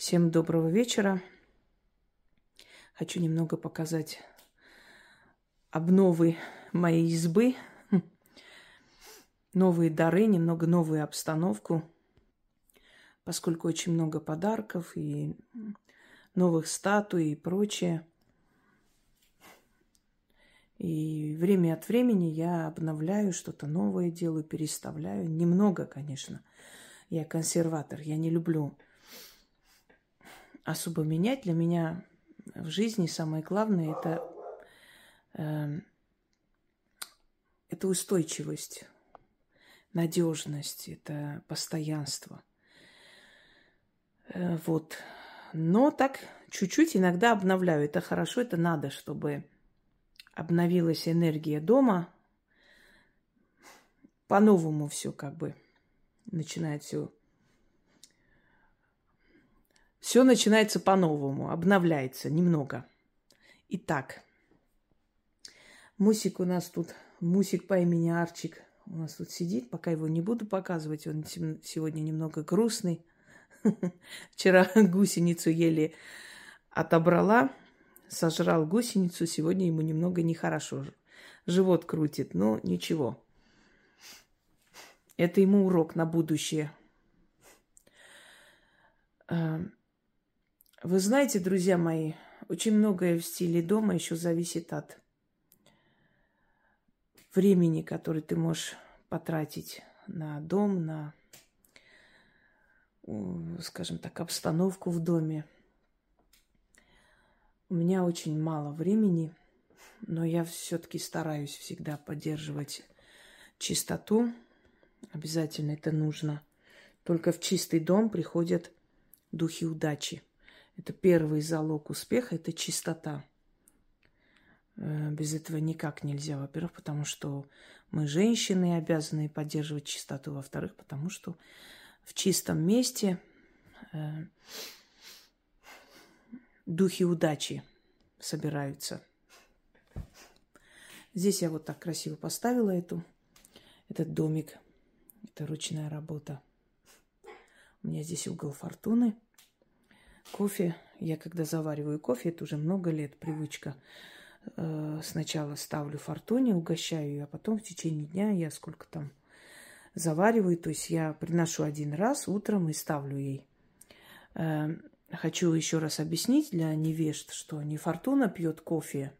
Всем доброго вечера. Хочу немного показать обновы моей избы, новые дары, немного новую обстановку, поскольку очень много подарков и новых статуй и прочее. И время от времени я обновляю что-то новое, делаю, переставляю. Немного, конечно. Я консерватор, я не люблю особо менять. Для меня в жизни самое главное это, э, это устойчивость, надежность, это постоянство. Э, вот. Но так чуть-чуть иногда обновляю. Это хорошо, это надо, чтобы обновилась энергия дома. По-новому все как бы начинает все все начинается по-новому, обновляется немного. Итак, Мусик у нас тут, Мусик по имени Арчик у нас тут сидит, пока его не буду показывать, он сегодня немного грустный. Вчера гусеницу еле отобрала, сожрал гусеницу, сегодня ему немного нехорошо. Живот крутит, но ничего. Это ему урок на будущее. Вы знаете, друзья мои, очень многое в стиле дома еще зависит от времени, которое ты можешь потратить на дом, на, скажем так, обстановку в доме. У меня очень мало времени, но я все-таки стараюсь всегда поддерживать чистоту. Обязательно это нужно. Только в чистый дом приходят духи удачи. Это первый залог успеха, это чистота. Э, без этого никак нельзя, во-первых, потому что мы, женщины, обязаны поддерживать чистоту, во-вторых, потому что в чистом месте э, духи удачи собираются. Здесь я вот так красиво поставила эту, этот домик. Это ручная работа. У меня здесь угол фортуны – Кофе, я когда завариваю кофе, это уже много лет привычка. Э, сначала ставлю фортуне, угощаю ее, а потом в течение дня я сколько там завариваю. То есть я приношу один раз утром и ставлю ей. Э, хочу еще раз объяснить для невежд, что не фортуна пьет кофе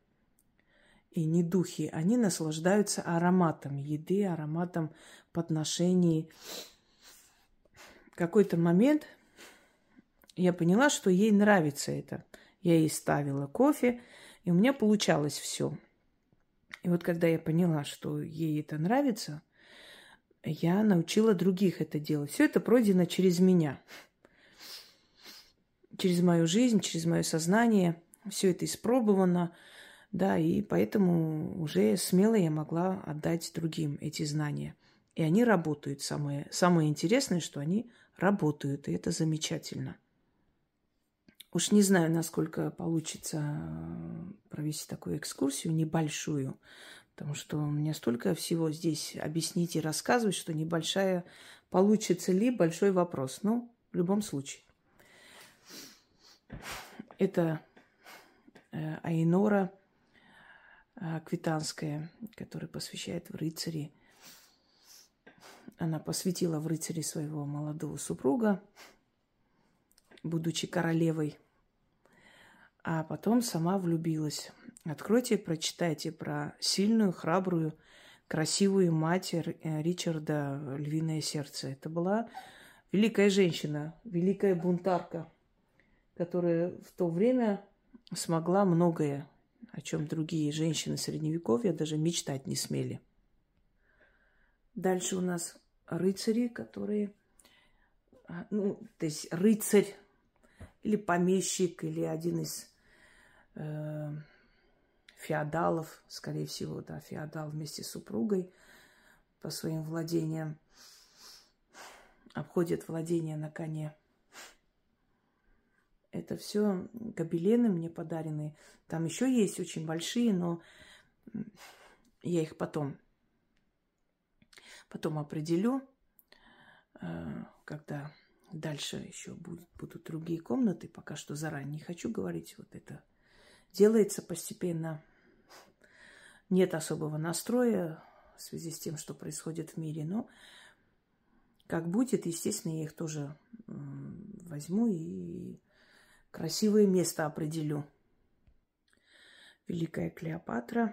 и не духи. Они наслаждаются ароматом еды, ароматом подношений. В какой-то момент я поняла, что ей нравится это. Я ей ставила кофе, и у меня получалось все. И вот когда я поняла, что ей это нравится, я научила других это делать. Все это пройдено через меня. Через мою жизнь, через мое сознание. Все это испробовано. Да, и поэтому уже смело я могла отдать другим эти знания. И они работают. Самое, самое интересное, что они работают. И это замечательно. Уж не знаю, насколько получится э, провести такую экскурсию небольшую, потому что меня столько всего здесь объяснить и рассказывать, что небольшая получится ли большой вопрос. Ну, в любом случае. Это э, Айнора э, Квитанская, которая посвящает в рыцари. Она посвятила в рыцари своего молодого супруга, будучи королевой. А потом сама влюбилась. Откройте, прочитайте про сильную, храбрую, красивую мать э, Ричарда «Львиное сердце». Это была великая женщина, великая бунтарка, которая в то время смогла многое, о чем другие женщины Средневековья даже мечтать не смели. Дальше у нас рыцари, которые... А, ну, то есть рыцарь или помещик, или один из э, феодалов, скорее всего, да, феодал вместе с супругой по своим владениям обходит владение на коне. Это все гобелены мне подаренные. Там еще есть очень большие, но я их потом, потом определю, э, когда Дальше еще будут, будут другие комнаты. Пока что заранее не хочу говорить. Вот это делается постепенно. Нет особого настроя в связи с тем, что происходит в мире. Но как будет, естественно, я их тоже возьму и красивое место определю. Великая Клеопатра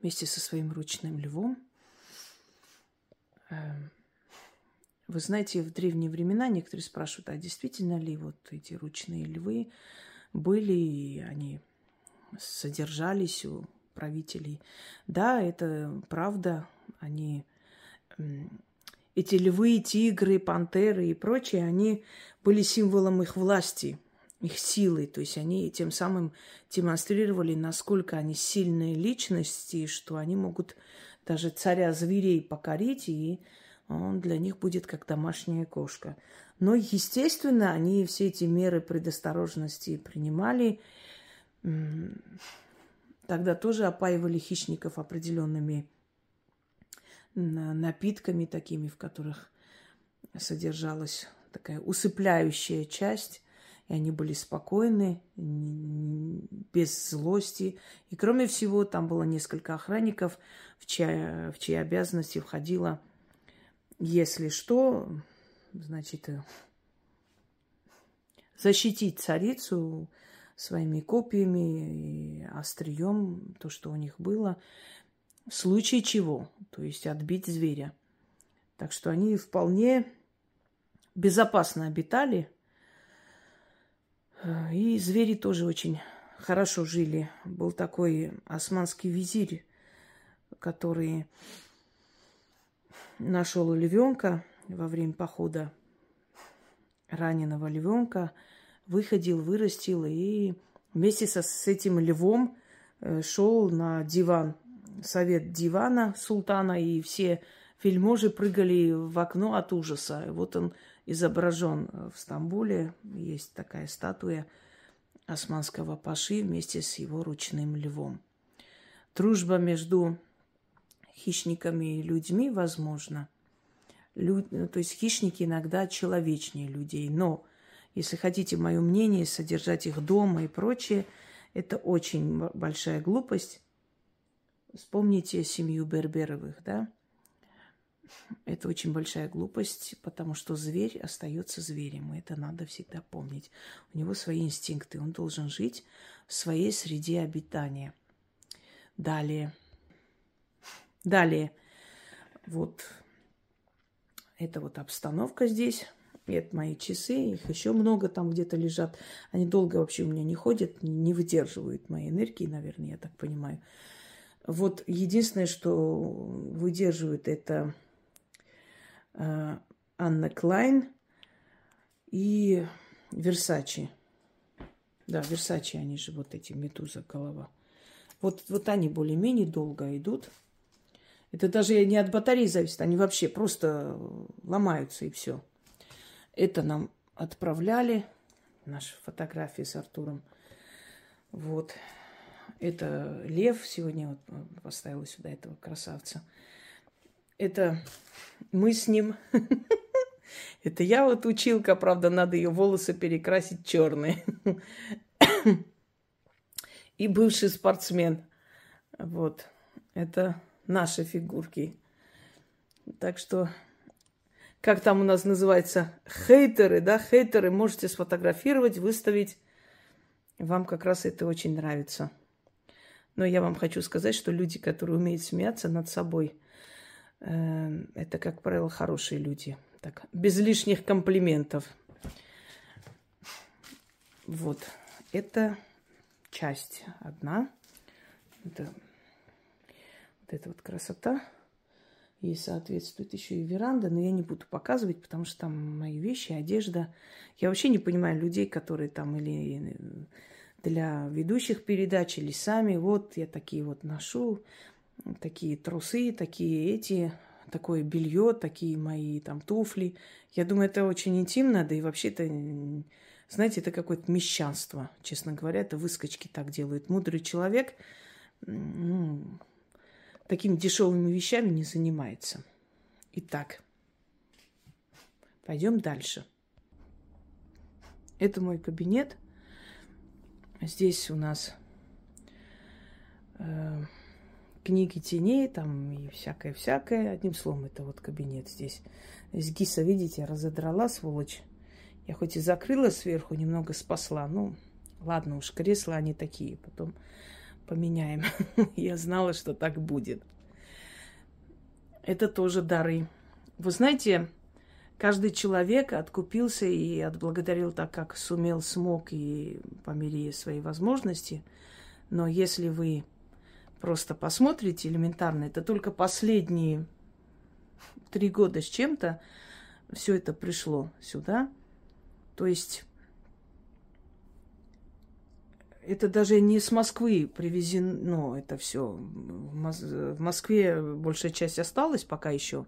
вместе со своим ручным львом. Вы знаете, в древние времена некоторые спрашивают, а действительно ли вот эти ручные львы были, они содержались у правителей? Да, это правда. Они эти львы, тигры, пантеры и прочие, они были символом их власти, их силы. То есть они тем самым демонстрировали, насколько они сильные личности, что они могут даже царя зверей покорить, и он для них будет как домашняя кошка. Но, естественно, они все эти меры предосторожности принимали. Тогда тоже опаивали хищников определенными напитками такими, в которых содержалась такая усыпляющая часть, и они были спокойны, без злости. И кроме всего, там было несколько охранников, в чьи, в чьи обязанности входило, если что, значит, э, защитить царицу своими копиями и острием, то, что у них было – в случае чего, то есть отбить зверя. Так что они вполне безопасно обитали. И звери тоже очень хорошо жили. Был такой османский визирь, который нашел львенка во время похода, раненого львенка, выходил, вырастил и вместе со, с этим львом э, шел на диван совет дивана султана, и все вельможи прыгали в окно от ужаса. Вот он изображен в Стамбуле. Есть такая статуя османского паши вместе с его ручным львом. Дружба между хищниками и людьми возможна. Лю... То есть хищники иногда человечнее людей. Но, если хотите мое мнение, содержать их дома и прочее, это очень большая глупость. Вспомните семью Берберовых, да? Это очень большая глупость, потому что зверь остается зверем. И это надо всегда помнить. У него свои инстинкты. Он должен жить в своей среде обитания. Далее. Далее. Вот это вот обстановка здесь. Это мои часы. Их еще много там где-то лежат. Они долго вообще у меня не ходят, не выдерживают моей энергии, наверное, я так понимаю. Вот единственное, что выдерживает, это э, Анна Клайн и Версачи. Да, Версачи, они же вот эти, медуза голова. Вот, вот они более-менее долго идут. Это даже не от батареи зависит, они вообще просто ломаются и все. Это нам отправляли, наши фотографии с Артуром. Вот. Это лев. Сегодня вот поставила сюда этого красавца. Это мы с ним. Это я вот училка, правда, надо ее волосы перекрасить черные. И бывший спортсмен. Вот. Это наши фигурки. Так что, как там у нас называется, хейтеры, да, хейтеры можете сфотографировать, выставить. Вам как раз это очень нравится. Но я вам хочу сказать, что люди, которые умеют смеяться над собой, э, это, как правило, хорошие люди. Так, без лишних комплиментов. Вот. Это часть одна. Это, вот эта вот красота. Ей соответствует еще и веранда, но я не буду показывать, потому что там мои вещи, одежда. Я вообще не понимаю людей, которые там или для ведущих передач или сами. Вот я такие вот ношу, такие трусы, такие эти, такое белье, такие мои там туфли. Я думаю, это очень интимно, да и вообще-то, знаете, это какое-то мещанство, честно говоря, это выскочки так делают. Мудрый человек ну, такими дешевыми вещами не занимается. Итак, Пойдем дальше. Это мой кабинет. Здесь у нас э, книги теней, там и всякое-всякое. Одним словом, это вот кабинет здесь. Здесь гиса, видите, разодрала, сволочь. Я хоть и закрыла сверху, немного спасла. Ну, ладно уж, кресла они такие. Потом поменяем. Я знала, что так будет. Это тоже дары. Вы знаете, каждый человек откупился и отблагодарил так, как сумел, смог и по мере своей возможности. Но если вы просто посмотрите элементарно, это только последние три года с чем-то все это пришло сюда. То есть это даже не с Москвы привезено это все. В Москве большая часть осталась пока еще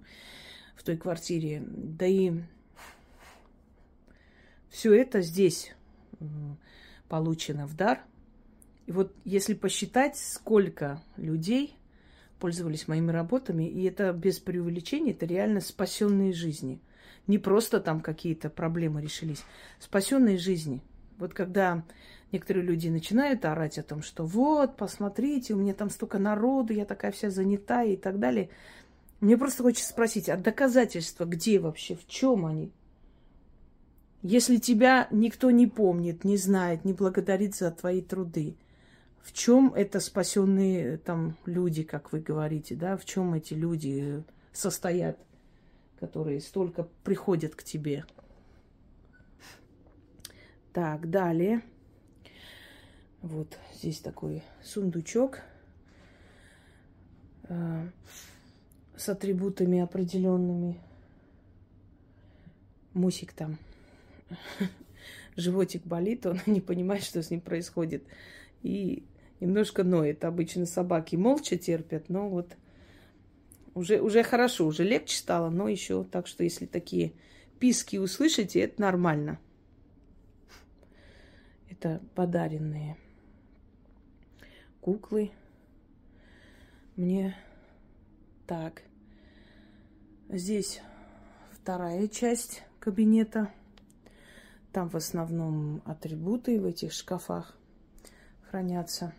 в той квартире. Да и все это здесь получено в дар. И вот если посчитать, сколько людей пользовались моими работами, и это без преувеличения, это реально спасенные жизни. Не просто там какие-то проблемы решились, спасенные жизни. Вот когда некоторые люди начинают орать о том, что вот, посмотрите, у меня там столько народу, я такая вся занята и так далее. Мне просто хочется спросить, а доказательства где вообще, в чем они? Если тебя никто не помнит, не знает, не благодарит за твои труды, в чем это спасенные там люди, как вы говорите, да, в чем эти люди состоят, которые столько приходят к тебе? Так, далее. Вот здесь такой сундучок э, с атрибутами определенными. Мусик там. Животик болит, он не понимает, что с ним происходит. И немножко ноет. Обычно собаки молча терпят, но вот уже, уже хорошо, уже легче стало, но еще так что если такие писки услышите, это нормально. Это подаренные куклы. Мне так. Здесь вторая часть кабинета. Там в основном атрибуты в этих шкафах хранятся.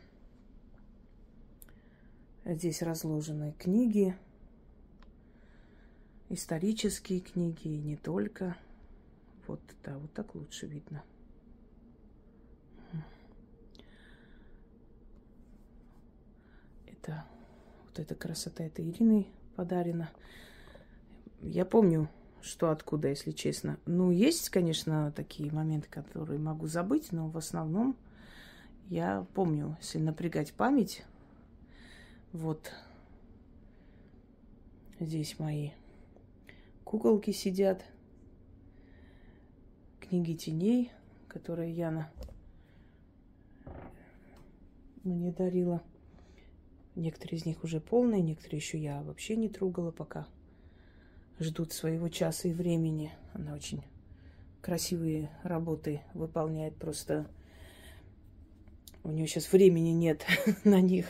Здесь разложены книги, исторические книги и не только. Вот, да, вот так лучше видно. Это вот эта красота, это Ириной подарена. Я помню, что откуда, если честно. Ну, есть, конечно, такие моменты, которые могу забыть, но в основном я помню, если напрягать память. Вот здесь мои куколки сидят. Книги теней, которые Яна мне дарила. Некоторые из них уже полные, некоторые еще я вообще не трогала пока. Ждут своего часа и времени. Она очень красивые работы выполняет. Просто у нее сейчас времени нет на них.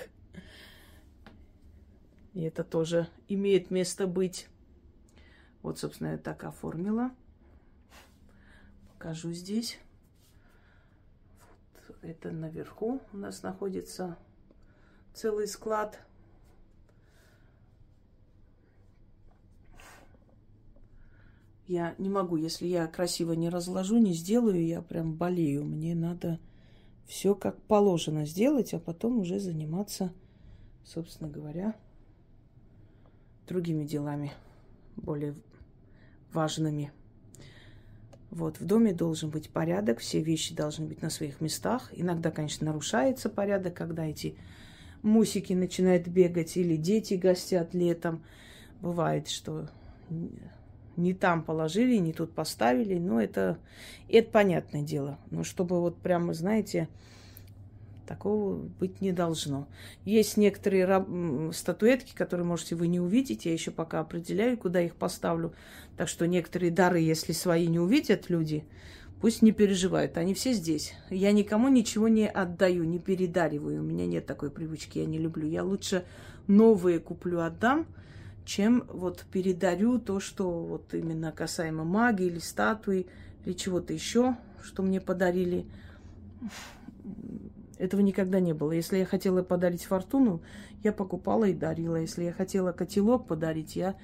И это тоже имеет место быть. Вот, собственно, я так оформила. Покажу здесь. Вот это наверху у нас находится целый склад. Я не могу, если я красиво не разложу, не сделаю, я прям болею. Мне надо все как положено сделать, а потом уже заниматься, собственно говоря, другими делами, более важными. Вот, в доме должен быть порядок, все вещи должны быть на своих местах. Иногда, конечно, нарушается порядок, когда эти мусики начинают бегать, или дети гостят летом. Бывает, что не там положили, не тут поставили, но это, это понятное дело. Но чтобы вот прямо, знаете, такого быть не должно. Есть некоторые раб- статуэтки, которые, можете, вы не увидите. Я еще пока определяю, куда их поставлю. Так что некоторые дары, если свои не увидят люди, Пусть не переживают, они все здесь. Я никому ничего не отдаю, не передариваю. У меня нет такой привычки, я не люблю. Я лучше новые куплю, отдам, чем вот передарю то, что вот именно касаемо магии или статуи или чего-то еще, что мне подарили. Этого никогда не было. Если я хотела подарить фортуну, я покупала и дарила. Если я хотела котелок подарить, я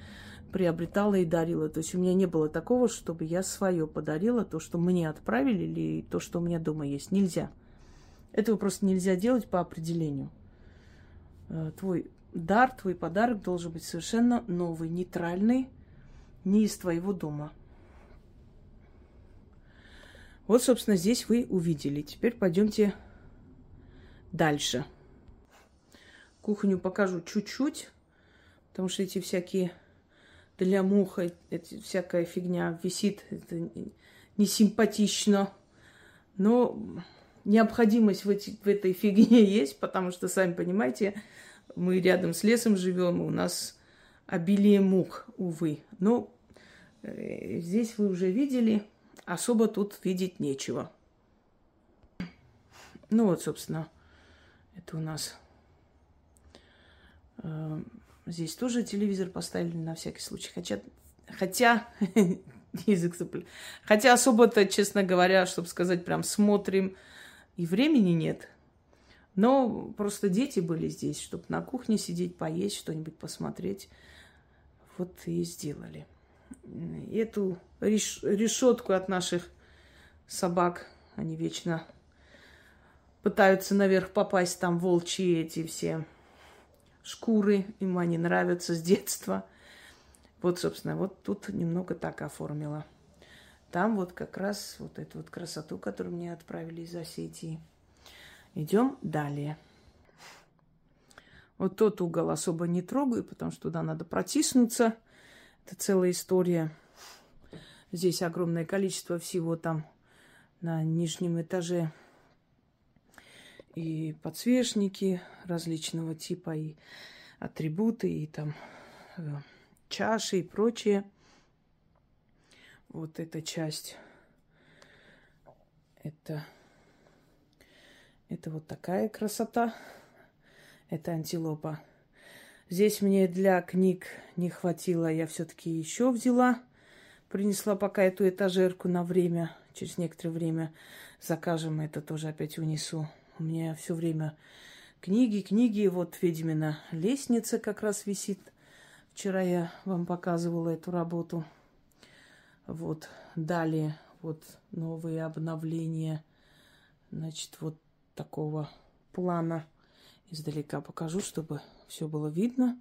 приобретала и дарила. То есть у меня не было такого, чтобы я свое подарила, то, что мне отправили, или то, что у меня дома есть. Нельзя. Этого просто нельзя делать по определению. Э, твой дар, твой подарок должен быть совершенно новый, нейтральный, не из твоего дома. Вот, собственно, здесь вы увидели. Теперь пойдемте дальше. Кухню покажу чуть-чуть, потому что эти всякие для муха, эти, всякая фигня висит. Это не симпатично. Но необходимость в, эти, в этой фигне есть, потому что, сами понимаете, мы рядом с лесом живем, у нас обилие мух, увы. Но э, здесь вы уже видели, особо тут видеть нечего. Ну вот, собственно, это у нас э, здесь тоже телевизор поставили на всякий случай. Хотя, хотя язык цеплю. Хотя особо-то, честно говоря, чтобы сказать, прям смотрим, и времени нет. Но просто дети были здесь, чтобы на кухне сидеть, поесть, что-нибудь посмотреть. Вот и сделали. Эту реш- решетку от наших собак, они вечно пытаются наверх попасть, там волчьи эти все шкуры, им они нравятся с детства. Вот, собственно, вот тут немного так оформила. Там вот как раз вот эту вот красоту, которую мне отправили из Осетии – Идем далее. Вот тот угол особо не трогаю, потому что туда надо протиснуться. Это целая история. Здесь огромное количество всего там на нижнем этаже. И подсвечники различного типа, и атрибуты, и там э, чаши и прочее. Вот эта часть. Это это вот такая красота. Это антилопа. Здесь мне для книг не хватило, я все-таки еще взяла. Принесла пока эту этажерку на время. Через некоторое время закажем это тоже опять унесу. У меня все время книги, книги. Вот ведьмина лестница как раз висит. Вчера я вам показывала эту работу. Вот далее вот новые обновления. Значит, вот такого плана. Издалека покажу, чтобы все было видно.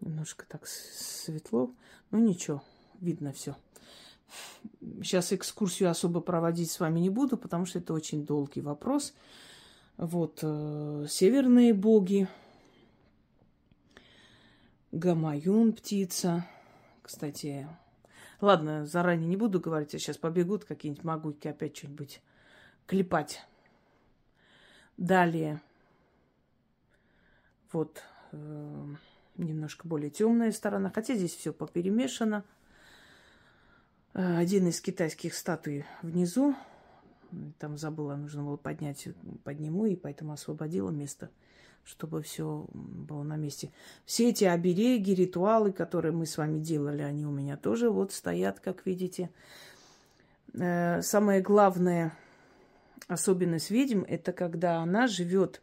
Немножко так светло. Ну ничего, видно все. Сейчас экскурсию особо проводить с вами не буду, потому что это очень долгий вопрос. Вот э, северные боги. Гамаюн птица. Кстати, Ладно, заранее не буду говорить, а сейчас побегут какие-нибудь могуйки опять что-нибудь клепать. Далее. Вот э, немножко более темная сторона, хотя здесь все поперемешано. Э, один из китайских статуй внизу. Там забыла, нужно было поднять, подниму, и поэтому освободила место чтобы все было на месте. Все эти обереги, ритуалы, которые мы с вами делали, они у меня тоже вот стоят, как видите. Э, самое главное особенность ведьм – это когда она живет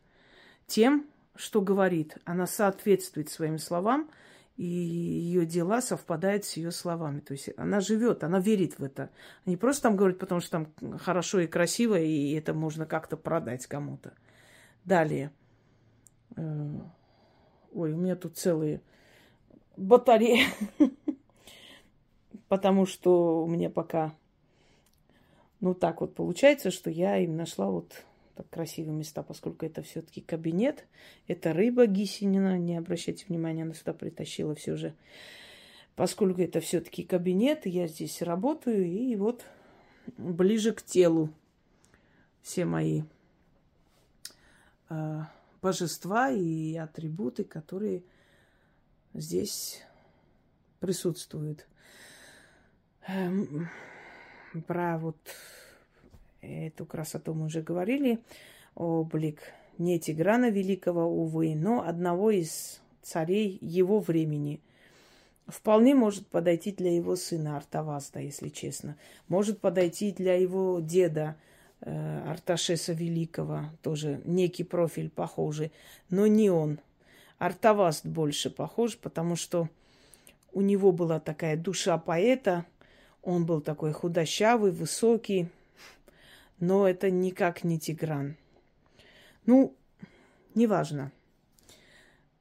тем, что говорит. Она соответствует своим словам, и ее дела совпадают с ее словами. То есть она живет, она верит в это. Не просто там говорит, потому что там хорошо и красиво, и это можно как-то продать кому-то. Далее – Э, ой, у меня тут целые батареи. Потому что у меня пока, ну так вот получается, что я им нашла вот так красивые места, поскольку это все-таки кабинет. Это рыба гисенина, не обращайте внимания, она сюда притащила все же. Поскольку это все-таки кабинет, я здесь работаю, и вот ближе к телу все мои э, божества и атрибуты, которые здесь присутствуют. Эм, про вот эту красоту мы уже говорили. Облик не Тиграна Великого, увы, но одного из царей его времени. Вполне может подойти для его сына Артавазда, если честно. Может подойти для его деда э, Арташеса Великого, тоже некий профиль похожий, но не он. Артаваст больше похож, потому что у него была такая душа поэта, он был такой худощавый, высокий, но это никак не Тигран. Ну, неважно.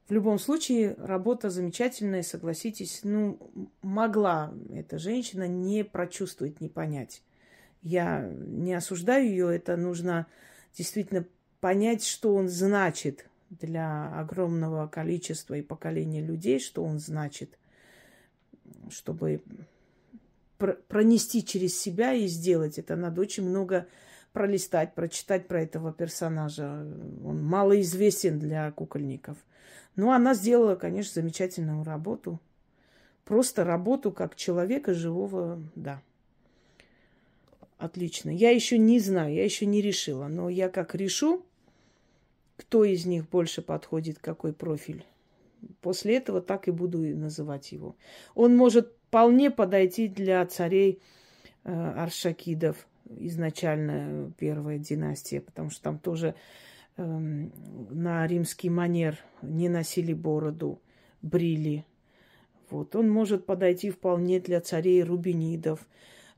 В любом случае, работа замечательная, согласитесь. Ну, могла эта женщина не прочувствовать, не понять. Я не осуждаю ее, это нужно действительно понять, что он значит для огромного количества и поколения людей, что он значит, чтобы пронести через себя и сделать это. Надо очень много пролистать, прочитать про этого персонажа. Он малоизвестен для кукольников. Но она сделала, конечно, замечательную работу. Просто работу как человека живого, да. Отлично. Я еще не знаю, я еще не решила. Но я как решу, кто из них больше подходит, какой профиль. После этого так и буду называть его. Он может вполне подойти для царей э, Аршакидов, изначально первая династия, потому что там тоже э, на римский манер не носили бороду, брили. Вот. Он может подойти вполне для царей рубинидов,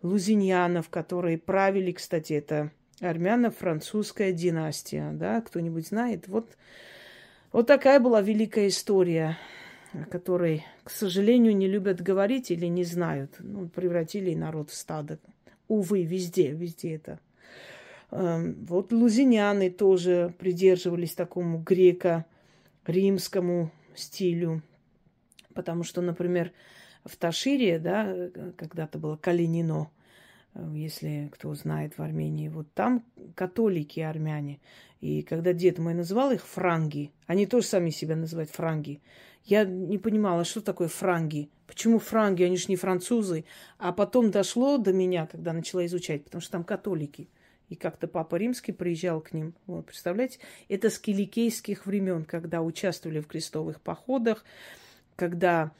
лузиньянов, которые правили, кстати, это армяно-французская династия, да, кто-нибудь знает? Вот, вот такая была великая история, о которой, к сожалению, не любят говорить или не знают. Ну, превратили народ в стадо. Увы, везде, везде это. Эм, вот лузиняне тоже придерживались такому греко-римскому стилю. Потому что, например, в Ташире, да, когда-то было Калинино, если кто знает в Армении, вот там католики армяне. И когда дед мой называл их франги, они тоже сами себя называют франги. Я не понимала, что такое франги. Почему франги, они же не французы. А потом дошло до меня, когда начала изучать, потому что там католики. И как-то Папа Римский приезжал к ним. Вот, представляете? Это с киликейских времен, когда участвовали в крестовых походах, когда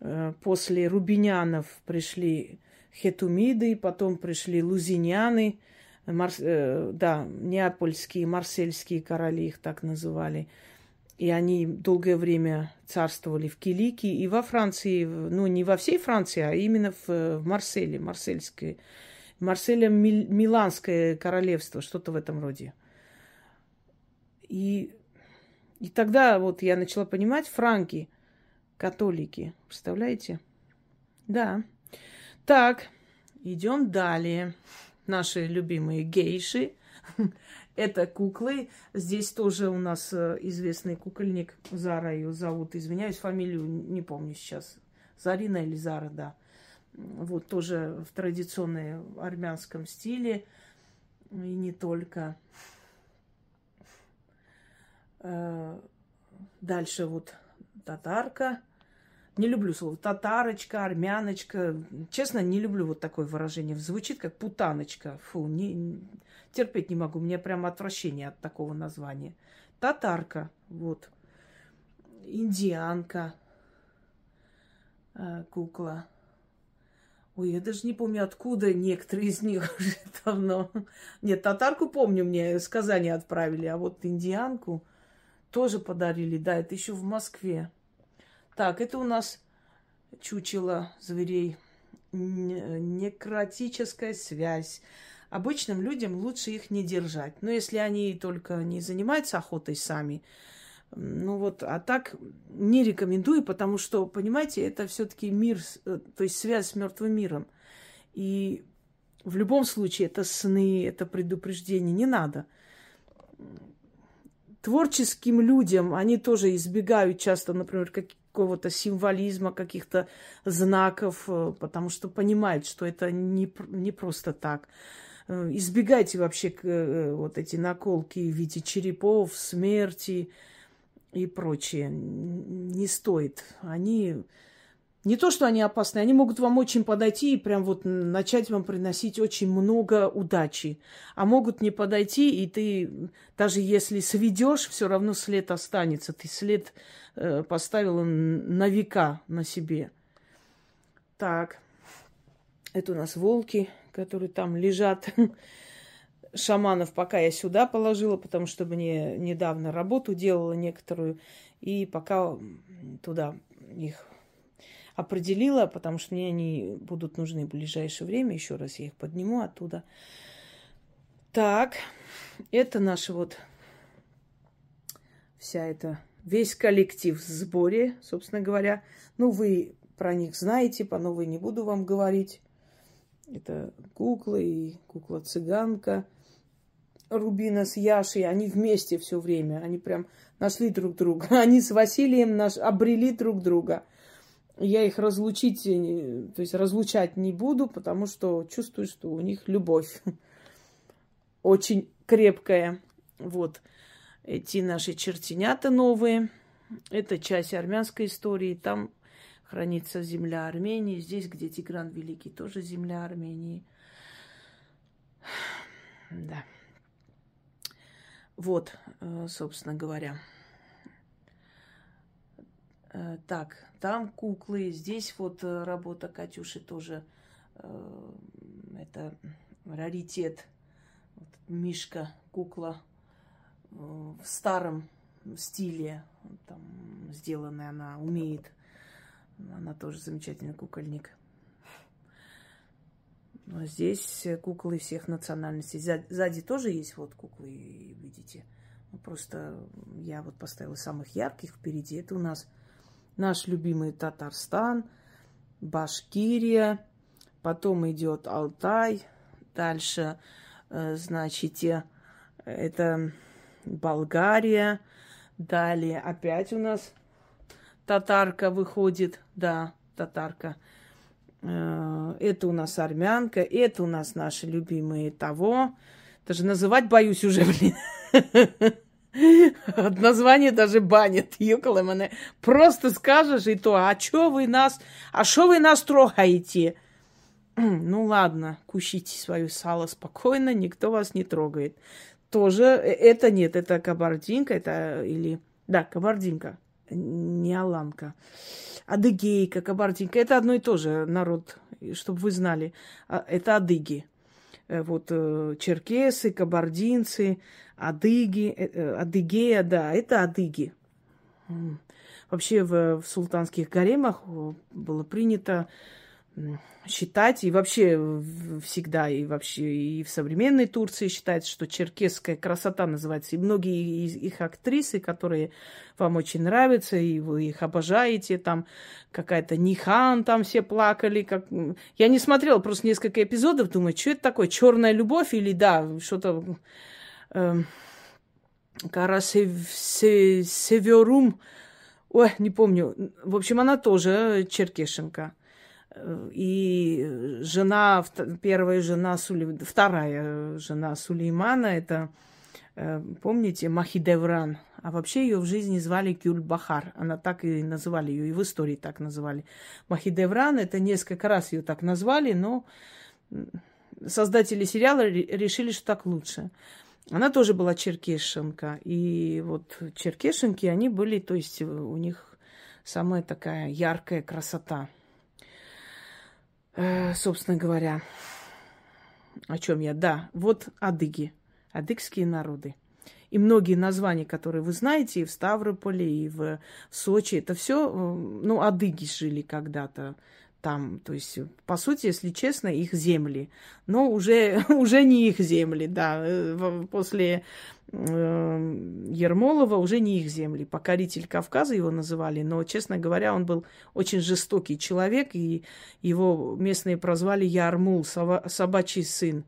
э, после рубинянов пришли хетумиды, потом пришли лузиняны, марс, э, да, неапольские, марсельские короли их так называли – и они долгое время царствовали в Килике и во Франции, ну, не во всей Франции, а именно в, в Марселе, Марсельское, Марселе Миланское королевство, что-то в этом роде. И, и тогда вот я начала понимать, франки, католики, представляете? Да. Так, идем далее. Наши любимые гейши. Это куклы. Здесь тоже у нас э, известный кукольник. Зара ее зовут. Извиняюсь, фамилию не помню сейчас. Зарина или Зара, да. Вот тоже в традиционном армянском стиле. И не только. Э, дальше вот татарка. Не люблю слово татарочка, армяночка. Честно, не люблю вот такое выражение. Звучит как путаночка. Фу, не, терпеть не могу. Мне прям отвращение от такого названия. Татарка, вот. Индианка, э, кукла. Ой, я даже не помню, откуда некоторые из них уже давно. Нет, татарку помню, мне сказания отправили, а вот индианку тоже подарили. Да, это еще в Москве. Так, это у нас чучело зверей. Некротическая связь. Обычным людям лучше их не держать. Но если они только не занимаются охотой сами, ну вот, а так не рекомендую, потому что, понимаете, это все-таки мир, э, то есть связь с мертвым миром. И в любом случае это сны, это предупреждение, не надо. Творческим людям они тоже избегают часто, например, какого-то символизма, каких-то знаков, э, потому что понимают, что это не, не просто так. Э, избегайте вообще э, вот эти наколки в виде черепов, смерти и прочее. Не стоит. Они не то, что они опасны, они могут вам очень подойти и прям вот начать вам приносить очень много удачи. А могут не подойти, и ты, даже если сведешь, все равно след останется. Ты след э, поставила на века на себе. Так, это у нас волки, которые там лежат. Шаманов пока я сюда положила, потому что мне недавно работу делала некоторую. И пока туда их определила, потому что мне они будут нужны в ближайшее время. Еще раз я их подниму оттуда. Так, это наш вот вся эта, весь коллектив в сборе, собственно говоря. Ну, вы про них знаете, по новой не буду вам говорить. Это куклы и кукла-цыганка. Рубина с Яшей, они вместе все время. Они прям нашли друг друга. Они с Василием наш, обрели друг друга. Я их разлучить, э, то есть разлучать не буду, потому что чувствую, что у них любовь очень крепкая. Вот эти наши чертенята новые. Это часть армянской истории. Там хранится земля Армении. Здесь, где Тигран Великий, тоже земля Армении. Да. Вот, э, собственно говоря. Э, так, там куклы, здесь вот э, работа Катюши тоже. Э, это раритет. Вот, Мишка, кукла в старом стиле там сделанная, она умеет. Она тоже замечательный кукольник. А здесь куклы всех национальностей. Сзади тоже есть вот куклы, видите. Ну, просто я вот поставила самых ярких впереди. Это у нас наш любимый Татарстан, Башкирия, потом идет Алтай, дальше, э, значит, э, это Болгария, далее опять у нас татарка выходит, да, татарка. Э, это у нас армянка, это у нас наши любимые того. Даже называть боюсь уже, блин. От названия даже банят, мене. Просто скажешь и то, а чё вы нас, а что вы нас трогаете? Ну ладно, кушите свое сало спокойно, никто вас не трогает. Тоже э, это нет, это кабардинка, это или... Да, кабардинка, не аланка. Адыгейка, кабардинка, это одно и то же народ, чтобы вы знали. А, это адыги. Э, вот э, черкесы, кабардинцы, адыги, э, адыгея, да, это адыги. Вообще в, в султанских гаремах было принято считать, и вообще всегда, и вообще и в современной Турции считается, что черкесская красота называется. И многие из их актрисы, которые вам очень нравятся, и вы их обожаете, там какая-то Нихан, там все плакали. Как... Я не смотрела просто несколько эпизодов, думаю, что это такое, черная любовь или да, что-то... Э, Северум, ой, не помню. В общем, она тоже черкешенка. И жена, первая жена, вторая жена Сулеймана, это, э, помните, Махидевран. А вообще ее в жизни звали Гюльбахар. Она так и называли ее, и в истории так называли. Махидевран, это несколько раз ее так назвали, но создатели сериала решили, что так лучше. Она тоже была черкешенка. И вот черкешенки, они были, то есть у них самая такая яркая красота – э, собственно говоря, о чем я? Да, вот адыги, адыгские народы. И многие названия, которые вы знаете, и в Ставрополе, и в Сочи, это все, э, ну, адыги жили когда-то там. То есть, по сути, если честно, их земли. Но уже, уже не их земли, да. Э, после э, Ермолова уже не их земли. Покоритель Кавказа его называли, но, честно говоря, он был очень жестокий человек, и его местные прозвали Ярмул, собачий сын.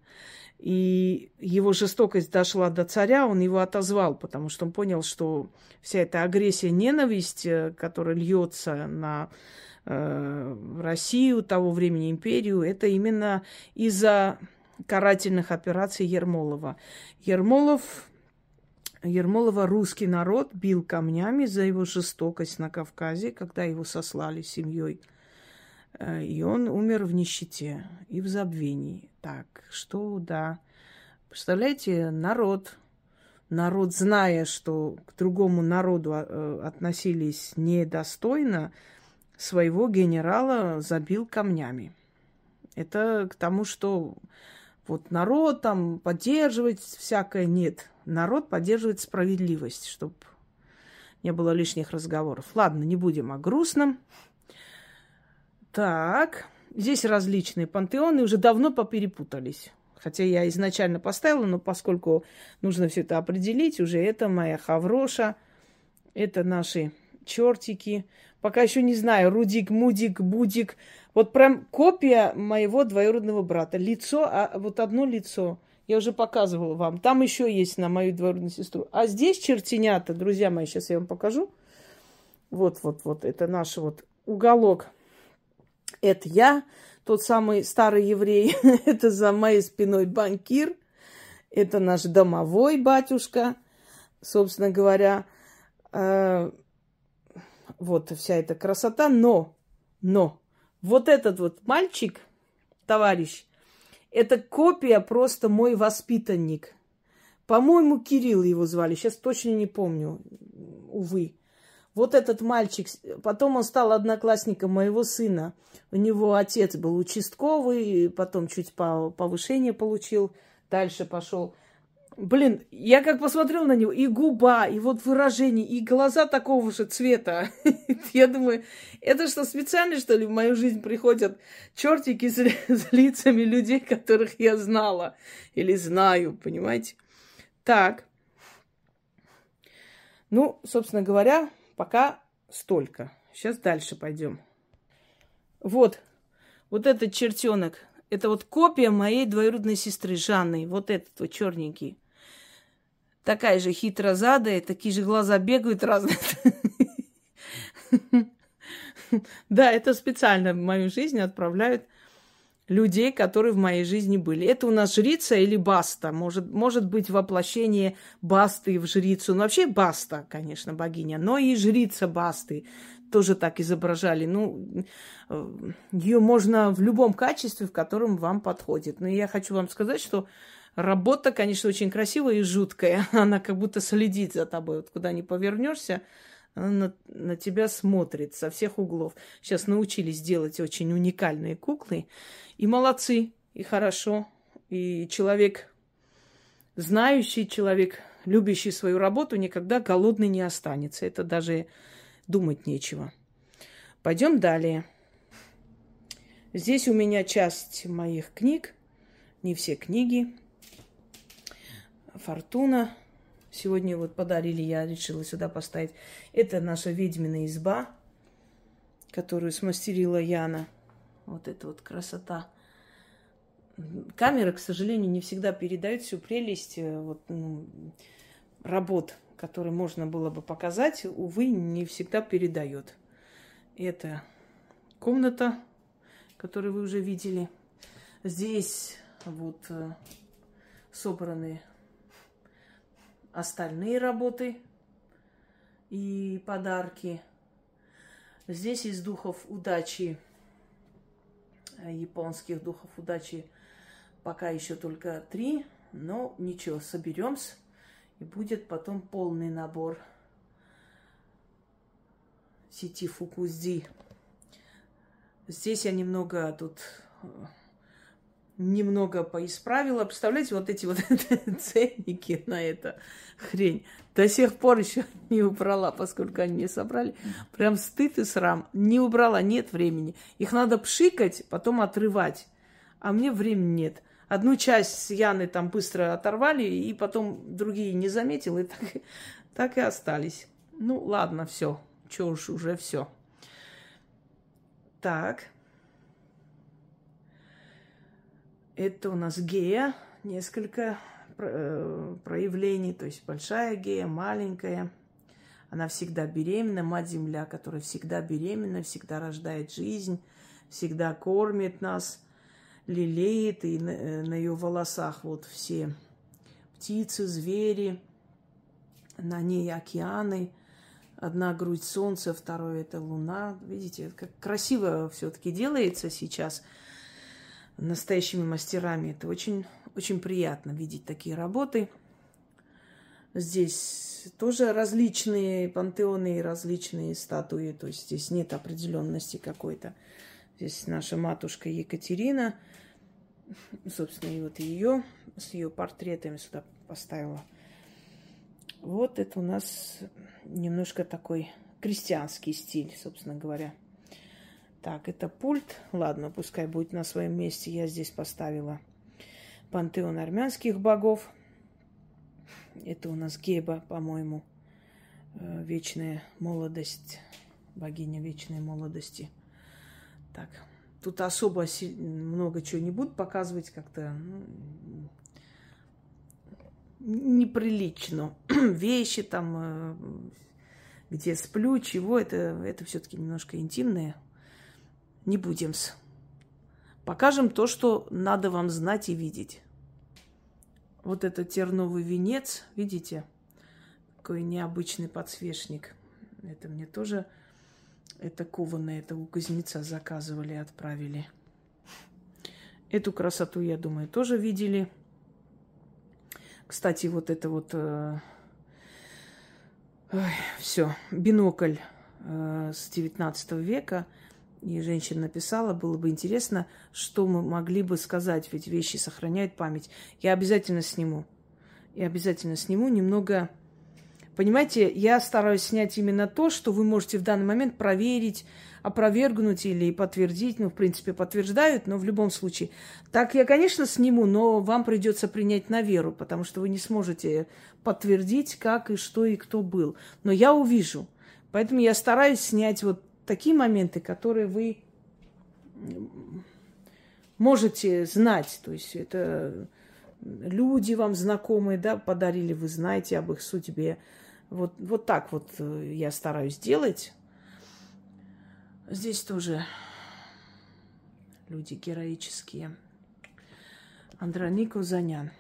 И его жестокость дошла до царя, он его отозвал, потому что он понял, что вся эта агрессия, ненависть, э, которая льется на э, Россию, того времени империю, это именно из-за карательных операций Ермолова. Ермолов, Ермолова русский народ бил камнями за его жестокость на Кавказе, когда его сослали семьей Э, и он умер в нищете и в забвении. Так, что да. Представляете, народ, народ, зная, что к другому народу э, относились недостойно, своего генерала забил камнями. Это к тому, что вот народ там поддерживает всякое. Нет, народ поддерживает справедливость, чтобы не было лишних разговоров. Ладно, не будем о грустном. Так, здесь различные пантеоны уже давно поперепутались. Хотя я изначально поставила, но поскольку нужно все это определить, уже это моя Хавроша, это наши чертики. Пока еще не знаю, Рудик, Мудик, Будик. Вот прям копия моего двоюродного брата. Лицо, а вот одно лицо. Я уже показывала вам. Там еще есть на мою двоюродную сестру. А здесь чертенята, друзья мои, сейчас я вам покажу. Вот, вот, вот, это наш вот уголок. Это я, тот самый старый еврей. это за моей спиной банкир. Это наш домовой батюшка, собственно говоря. Вот вся эта красота. Но, но, вот этот вот мальчик, товарищ, это копия просто мой воспитанник. По-моему, Кирилл его звали, сейчас точно не помню, увы. Вот этот мальчик, потом он стал одноклассником моего сына. У него отец был участковый, потом чуть повышение получил, дальше пошел. Блин, я как посмотрел на него, и губа, и вот выражение, и глаза такого же цвета. Я думаю, это что, специально, что ли, в мою жизнь приходят чертики с, с лицами людей, которых я знала или знаю, понимаете? Так. Ну, собственно говоря, пока столько. Сейчас дальше пойдем. Вот, вот этот чертенок. Это вот копия моей двоюродной сестры Жанны. Вот этот вот черненький такая же хитрозадая, такие же глаза бегают разные. Да, это специально в мою жизнь отправляют людей, которые в моей жизни были. Это у нас жрица или баста? Может, может быть воплощение басты в жрицу. Ну, вообще баста, конечно, богиня, но и жрица басты тоже так изображали. Ну, э, ее можно в любом качестве, в котором вам подходит. Но я хочу вам сказать, что Работа, конечно, очень красивая и жуткая. Она как будто следит за тобой. Вот куда не повернешься, она на, на тебя смотрит со всех углов. Сейчас научились делать очень уникальные куклы. И молодцы, и хорошо. И человек, знающий человек, любящий свою работу, никогда голодный не останется. Это даже думать нечего. Пойдем далее. Здесь у меня часть моих книг, не все книги. Фортуна. Сегодня вот подарили, я решила сюда поставить. Это наша ведьмина изба, которую смастерила Яна. Вот это вот красота. Камера, к сожалению, не всегда передает всю прелесть э, вот, ну, работ, которые можно было бы показать. Увы, не всегда передает. Это комната, которую вы уже видели. Здесь вот э, собраны остальные работы и подарки. Здесь из духов удачи, э, японских духов удачи, пока еще только три, но ничего, соберемся, и будет потом полный набор сети Фукузди. Здесь я немного тут э, немного поисправила. Представляете, вот эти вот ценники на это хрень. До сих пор еще не убрала, поскольку они мне собрали. Прям стыд и срам. Не убрала, нет времени. Их надо пшикать, потом отрывать. А мне времени нет. Одну часть с Яной там быстро оторвали, и потом другие не заметила, и так, так и остались. Ну, ладно, все. Че уж, уже все. Так. Это у нас гея, несколько э, проявлений, то есть большая гея, маленькая. Она всегда беременна, мать земля, которая всегда беременна, всегда рождает жизнь, всегда кормит нас, лелеет, и на, э, ее волосах вот все птицы, звери, на ней океаны, Одна грудь солнца, второе это луна. Видите, как красиво все-таки делается сейчас настоящими мастерами. Это очень, очень приятно видеть такие работы. Здесь тоже различные пантеоны и различные статуи. То есть здесь нет определенности какой-то. Здесь наша матушка Екатерина. Собственно, и вот ее с ее портретами сюда поставила. Вот это у нас немножко такой крестьянский стиль, собственно говоря. Так, это пульт. Ладно, пускай будет на своем месте. Я здесь поставила пантеон армянских богов. Это у нас Геба, по-моему, э, вечная молодость, богиня вечной молодости. Так, тут особо много чего не буду показывать, как-то ну, неприлично. Вещи там, э, где сплю, чего, это, это все-таки немножко интимное. Не будем с. Покажем то, что надо вам знать и видеть. Вот это терновый венец, видите? Какой необычный подсвечник. Это мне тоже, это кованое, это у кузнеца заказывали, отправили. Эту красоту, я думаю, тоже видели. Кстати, вот это вот э, все, бинокль э, с 19 века. И женщина написала, было бы интересно, что мы могли бы сказать, ведь вещи сохраняют память. Я обязательно сниму. Я обязательно сниму немного Понимаете, я стараюсь снять именно то, что вы можете в данный момент проверить, опровергнуть или подтвердить. Ну, в принципе, подтверждают, но в любом случае. Так я, конечно, сниму, но вам придется принять на веру, потому что вы не сможете подтвердить, как и что и кто был. Но я увижу. Поэтому я стараюсь снять вот такие моменты, которые вы можете знать. То есть это люди вам знакомые, да, подарили, вы знаете об их судьбе. Вот, вот так вот э, я стараюсь делать. Здесь тоже люди героические. Андронико Занян.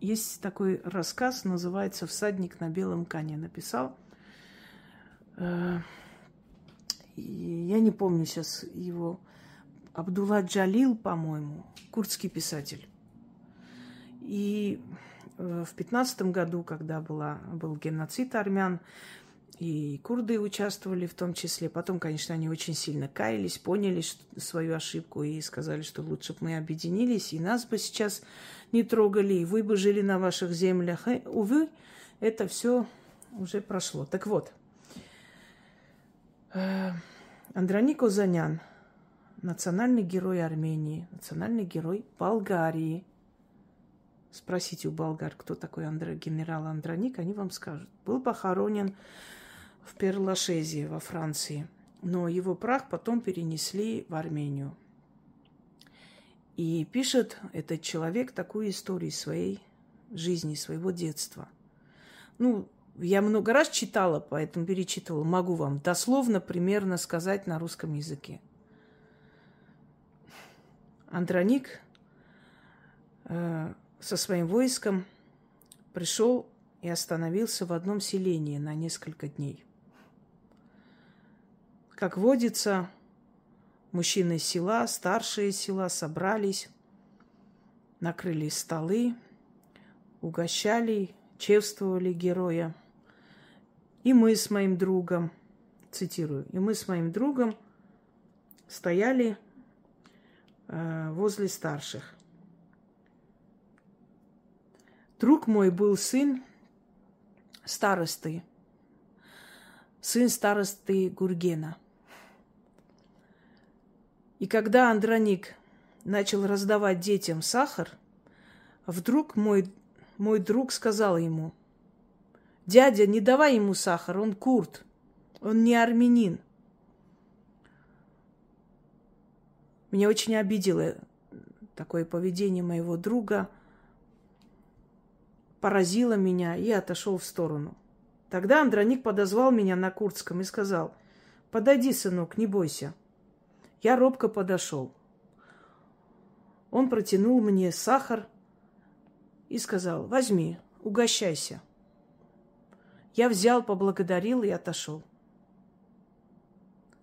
Есть такой рассказ, называется «Всадник на белом коне». Написал. Э, я не помню сейчас его. Абдулла Джалил, по-моему, курдский писатель. И Э, в пятнадцатом году, когда была, был геноцид армян, и курды участвовали в том числе. Потом, конечно, они очень сильно каялись, поняли свою ошибку и сказали, что лучше бы мы объединились, и нас бы сейчас не трогали, и вы бы жили на ваших землях. И, увы, это все уже прошло. Так вот, э, Андроник Озанян, национальный герой Армении, национальный герой Болгарии – Спросите у болгар, кто такой Андре, генерал Андроник, они вам скажут. Был похоронен в Перлашезе во Франции, но его прах потом перенесли в Армению. И пишет этот человек такую историю своей жизни, своего детства. Ну, я много раз читала, поэтому перечитывала. Могу вам дословно примерно сказать на русском языке. Андроник э, со своим войском пришел и остановился в одном селении на несколько дней. Как водится, мужчины села, старшие села собрались, накрыли столы, угощали, чествовали героя. И мы с моим другом, цитирую, и мы с моим другом стояли э, возле старших. Друг мой был сын старосты, сын старосты Гургена. И когда Андроник начал раздавать детям сахар, вдруг мой, мой друг сказал ему, «Дядя, не давай ему сахар, он курд, он не армянин». Меня очень обидело такое поведение моего друга – поразило меня и отошел в сторону. Тогда Андроник подозвал меня на курдском и сказал, «Подойди, сынок, не бойся». Я робко подошел. Он протянул мне сахар и сказал, «Возьми, угощайся». Я взял, поблагодарил и отошел.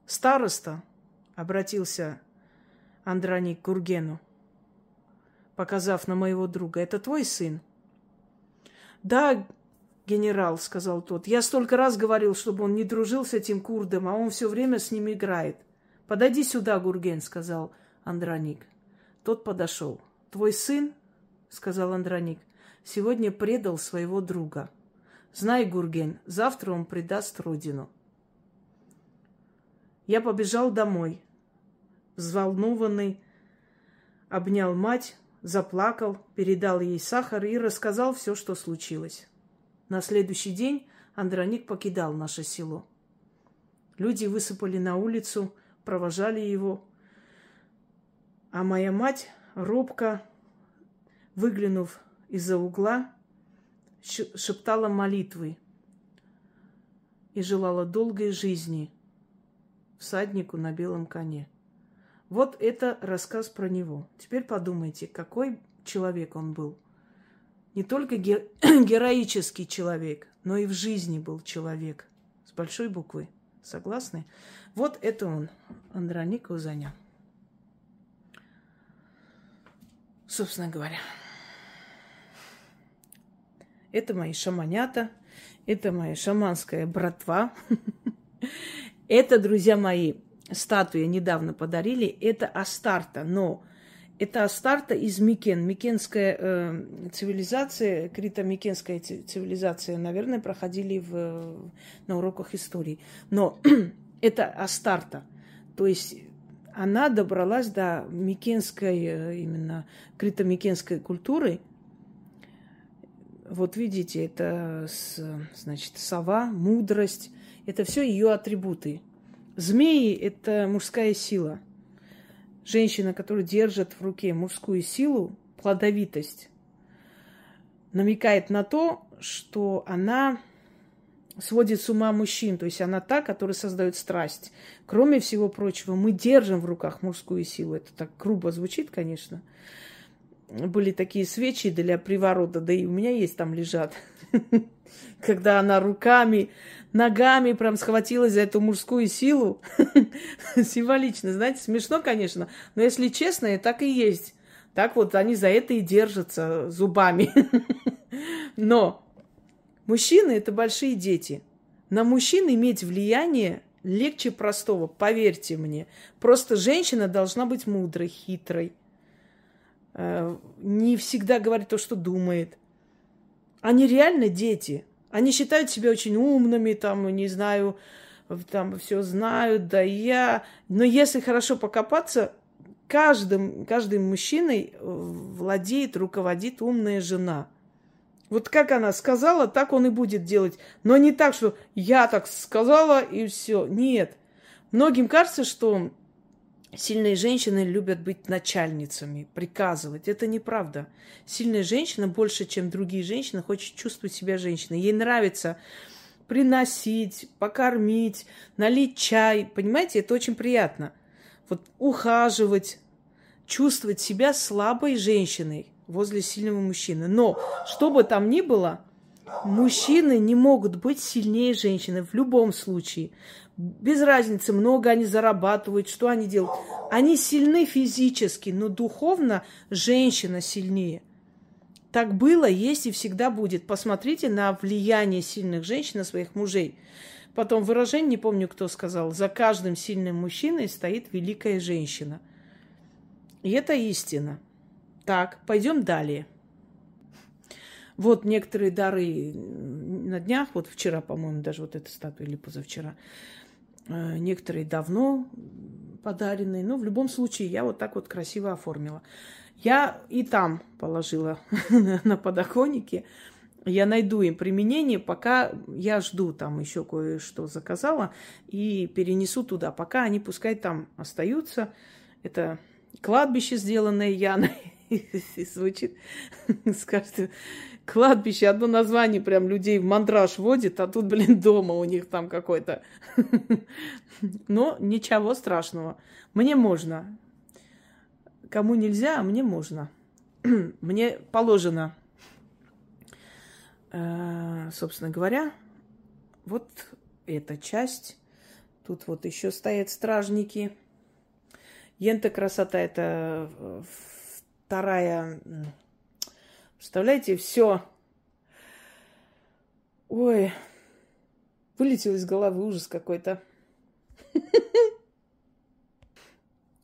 Староста, обратился Андроник к Гургену, показав на моего друга, это твой сын? Да, генерал, сказал тот, я столько раз говорил, чтобы он не дружил с этим курдом, а он все время с ним играет. Подойди сюда, Гурген, сказал Андроник. Тот подошел. Твой сын, сказал Андроник, сегодня предал своего друга. Знай, Гурген, завтра он предаст родину. Я побежал домой, взволнованный, обнял мать, заплакал, передал ей сахар и рассказал все, что случилось. На следующий день Андроник покидал наше село. Люди высыпали на улицу, провожали его. А моя мать, робко, выглянув из-за угла, шептала молитвы и желала долгой жизни всаднику на белом коне. Вот это рассказ про него. Теперь подумайте, какой человек он был. Не только ге- героический человек, но и в жизни был человек. С большой буквы. Согласны? Вот это он, Андроник Узаня. Собственно говоря. Это мои шаманята, это моя шаманская братва. Это, друзья мои, статуи недавно подарили. Это Астарта, но это Астарта из Микен. Микенская э, цивилизация, крито-микенская цивилизация, наверное, проходили в, на уроках истории. Но это Астарта. То есть она добралась до микенской, э, именно крито-микенской культуры. Вот видите, это, значит, сова, мудрость. Это все ее атрибуты. Змеи – это мужская сила. Женщина, которая держит в руке мужскую силу, плодовитость, намекает на то, что она сводит с ума мужчин. То есть она та, которая создает страсть. Кроме всего прочего, мы держим в руках мужскую силу. Это так грубо звучит, конечно. Были такие свечи для приворота, да и у меня есть там лежат. Когда она руками, ногами прям схватилась за эту мужскую силу. Символично, знаете, смешно, конечно. Но если честно, так и есть. Так вот они за это и держатся зубами. Но Мужчины – это большие дети. На мужчин иметь влияние легче простого, поверьте мне. Просто женщина должна быть мудрой, хитрой. Э, не всегда говорит то, что думает. Они реально дети. Они считают себя очень умными, там, не знаю, там все знают, да я. Но если хорошо покопаться, каждым, каждым мужчиной э, владеет, руководит умная жена – вот как она сказала, так он и будет делать. Но не так, что я так сказала и все. Нет. Многим кажется, что сильные женщины любят быть начальницами, приказывать. Это неправда. Сильная женщина больше, чем другие женщины, хочет чувствовать себя женщиной. Ей нравится приносить, покормить, налить чай. Понимаете, это очень приятно. Вот ухаживать, чувствовать себя слабой женщиной возле сильного мужчины. Но, что бы там ни было, мужчины не могут быть сильнее женщины в любом случае. Без разницы, много они зарабатывают, что они делают. Они сильны физически, но духовно женщина сильнее. Так было, есть и всегда будет. Посмотрите на влияние сильных женщин на своих мужей. Потом выражение, не помню, кто сказал, за каждым сильным мужчиной стоит великая женщина. И это истина. Так, пойдем далее. Вот некоторые дары на днях, вот вчера, по-моему, даже вот эта статуя или позавчера, некоторые давно подаренные. Но в любом случае я вот так вот красиво оформила. Я и там положила на подоконнике. Я найду им применение, пока я жду там еще кое-что заказала и перенесу туда. Пока они пускай там остаются. Это кладбище, сделанное Яной. звучит, скажете, кладбище, одно название прям людей в мандраж водит, а тут, блин, дома у них там какой-то. Но ничего страшного. Мне можно. Кому нельзя, а мне можно. Мне положено, э, собственно говоря, вот эта часть Тут вот еще стоят стражники. Ента красота это вторая. Представляете, все. Ой, вылетел из головы ужас какой-то.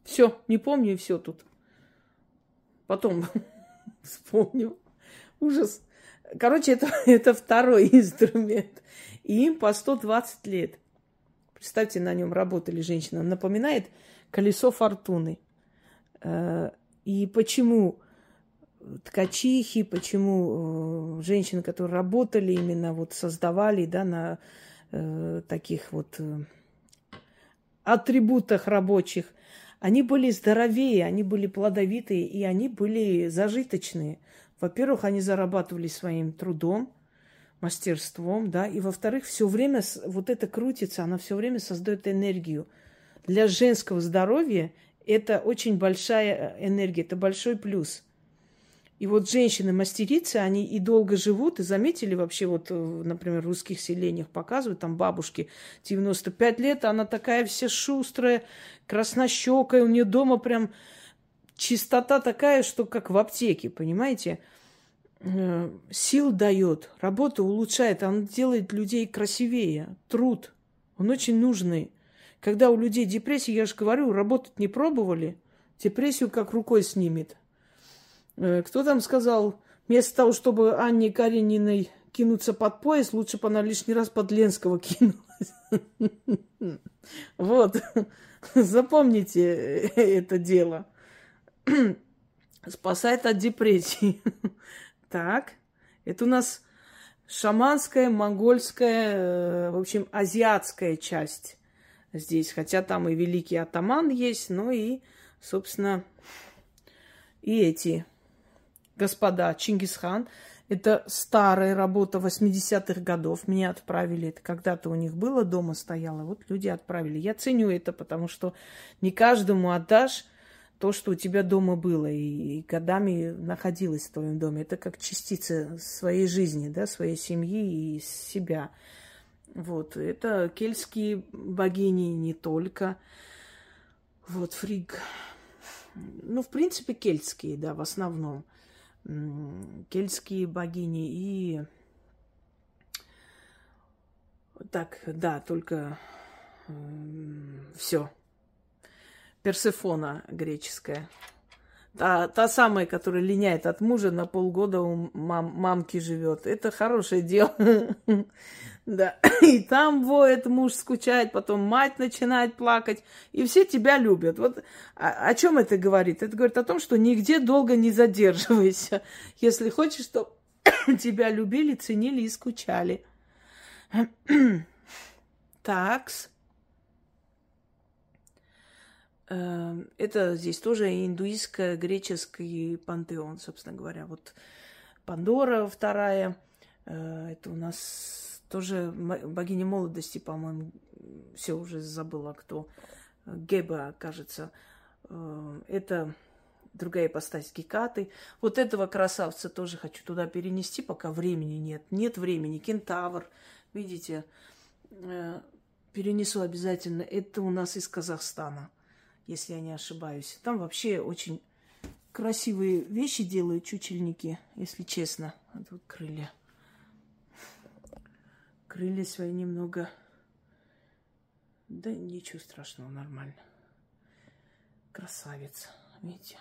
Все, не помню и все тут. Потом вспомню. Ужас. Короче, это, это второй инструмент. И им по 120 лет. Представьте, на нем работали женщины. Напоминает колесо фортуны. Э, и почему ткачихи, почему э, женщины, которые работали именно, вот создавали, да, на э, таких вот атрибутах рабочих, они были здоровее, они были плодовитые, и они были зажиточные. Во-первых, они зарабатывали своим трудом, мастерством, да, и во-вторых, все время вот это крутится, она все время создает энергию. Для женского здоровья это очень большая э, энергия, это большой плюс. И вот женщины-мастерицы, они и долго живут, и заметили вообще, вот, э, например, в русских селениях показывают, там бабушки 95 лет, она такая вся шустрая, краснощекая, у нее дома прям чистота такая, что как в аптеке, понимаете? Э, сил дает, работу улучшает, он делает людей красивее, труд, он очень нужный. Когда у людей депрессия, я же говорю, работать не пробовали, депрессию как рукой снимет. Э, кто там сказал, вместо того, чтобы Анне Карениной кинуться под пояс, лучше бы она лишний раз под Ленского кинулась. Вот. Запомните это дело. Спасает от депрессии. Так, это у нас шаманская, монгольская, э, в общем, азиатская часть здесь. Хотя там и великий атаман есть, но и, собственно, и эти господа Чингисхан. Это старая работа 80-х годов. Меня отправили. Это когда-то у них было, дома стояло. Вот люди отправили. Я ценю это, потому что не каждому отдашь то, что у тебя дома было и, годами находилось в твоем доме. Это как частица своей жизни, да, своей семьи и себя. Вот. Это кельтские богини не только. Вот, фриг. Ну, в принципе, кельтские, да, в основном кельтские богини и так, да, только все. Персефона греческая. Та, та самая, которая линяет от мужа, на полгода у мам, мамки живет. Это хорошее дело. Да. И там воет, муж скучает, потом мать начинает плакать. И все тебя любят. Вот о, о чем это говорит? Это говорит о том, что нигде долго не задерживайся. Если хочешь, чтобы тебя любили, ценили и скучали. Такс. Эм, это здесь тоже индуистско-греческий пантеон, собственно говоря. Вот Пандора вторая. Э, это у нас тоже богиня молодости, по-моему. Все уже забыла, кто. Геба, кажется. Э, это другая ипостась Гекаты. Вот этого красавца тоже хочу туда перенести, пока времени нет. Нет времени. Кентавр, видите, э, перенесу обязательно. Это у нас из Казахстана если я не ошибаюсь. Там вообще очень красивые вещи делают чучельники, если честно. Тут крылья. Крылья свои немного... Да ничего страшного, нормально. Красавец, видите?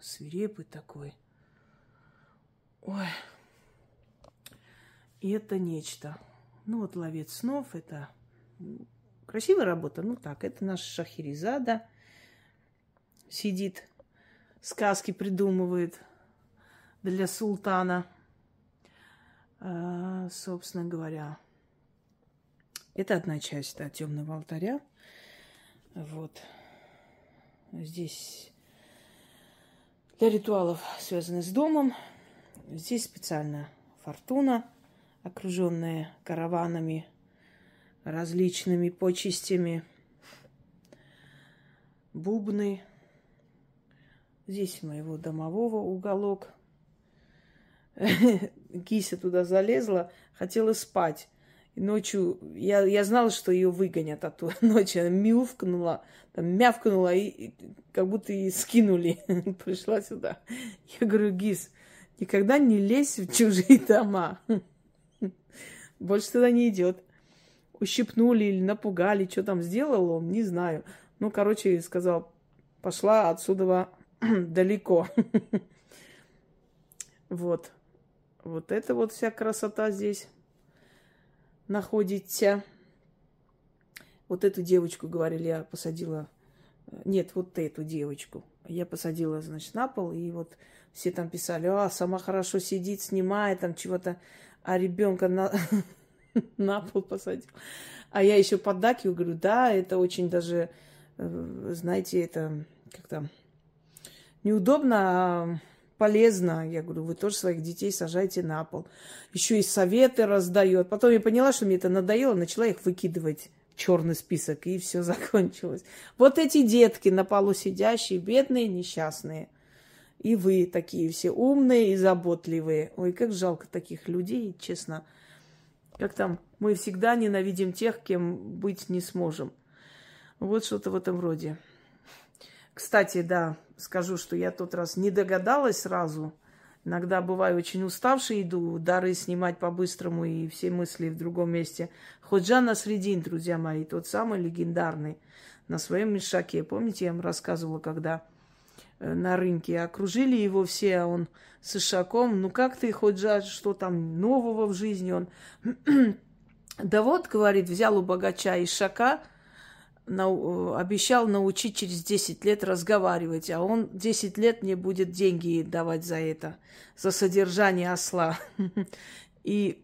Свирепый такой. Ой. И это нечто. Ну вот ловец снов, это красивая работа. Ну так, это наш Шахерезада сидит, сказки придумывает для султана. А, собственно говоря, это одна часть да, темного алтаря. Вот. Здесь для ритуалов, связанных с домом. Здесь специально фортуна, окруженная караванами, различными почестями, бубны – Здесь моего домового уголок. Кися туда залезла, хотела спать. Ночью я, я знала, что ее выгонят оттуда. Ночью она мяукнула, там, мявкнула, и, и как будто и скинули. Пришла сюда. Я говорю, Гиз, никогда не лезь в чужие дома. Больше туда не идет. Ущипнули или напугали, что там сделал он, не знаю. Ну, короче, сказал, пошла отсюда далеко. Вот. Вот это вот вся красота здесь находится. Вот эту девочку, говорили, я посадила. Нет, вот эту девочку. Я посадила, значит, на пол, и вот все там писали, а, сама хорошо сидит, снимает там чего-то, а ребенка на, на пол посадил. А я еще поддакиваю, говорю, да, это очень даже, э, знаете, это как-то неудобно, а полезно. Я говорю, вы тоже своих детей сажайте на пол. Еще и советы раздает. Потом я поняла, что мне это надоело, начала их выкидывать в черный список, и все закончилось. Вот эти детки на полу сидящие, бедные, несчастные. И вы такие все умные и заботливые. Ой, как жалко таких людей, честно. Как там, мы всегда ненавидим тех, кем быть не сможем. Вот что-то в этом роде. Кстати, да, скажу, что я тот раз не догадалась сразу. Иногда бываю очень уставшей, иду дары снимать по-быстрому и все мысли в другом месте. Ходжан Насредин, друзья мои, тот самый легендарный, на своем мешаке. Помните, я вам рассказывала, когда э, на рынке окружили его все, а он с ишаком. Ну как ты, Ходжа, что там нового в жизни? Он, да вот, говорит, взял у богача ишака – на, обещал научить через 10 лет разговаривать, а он 10 лет мне будет деньги давать за это, за содержание осла. И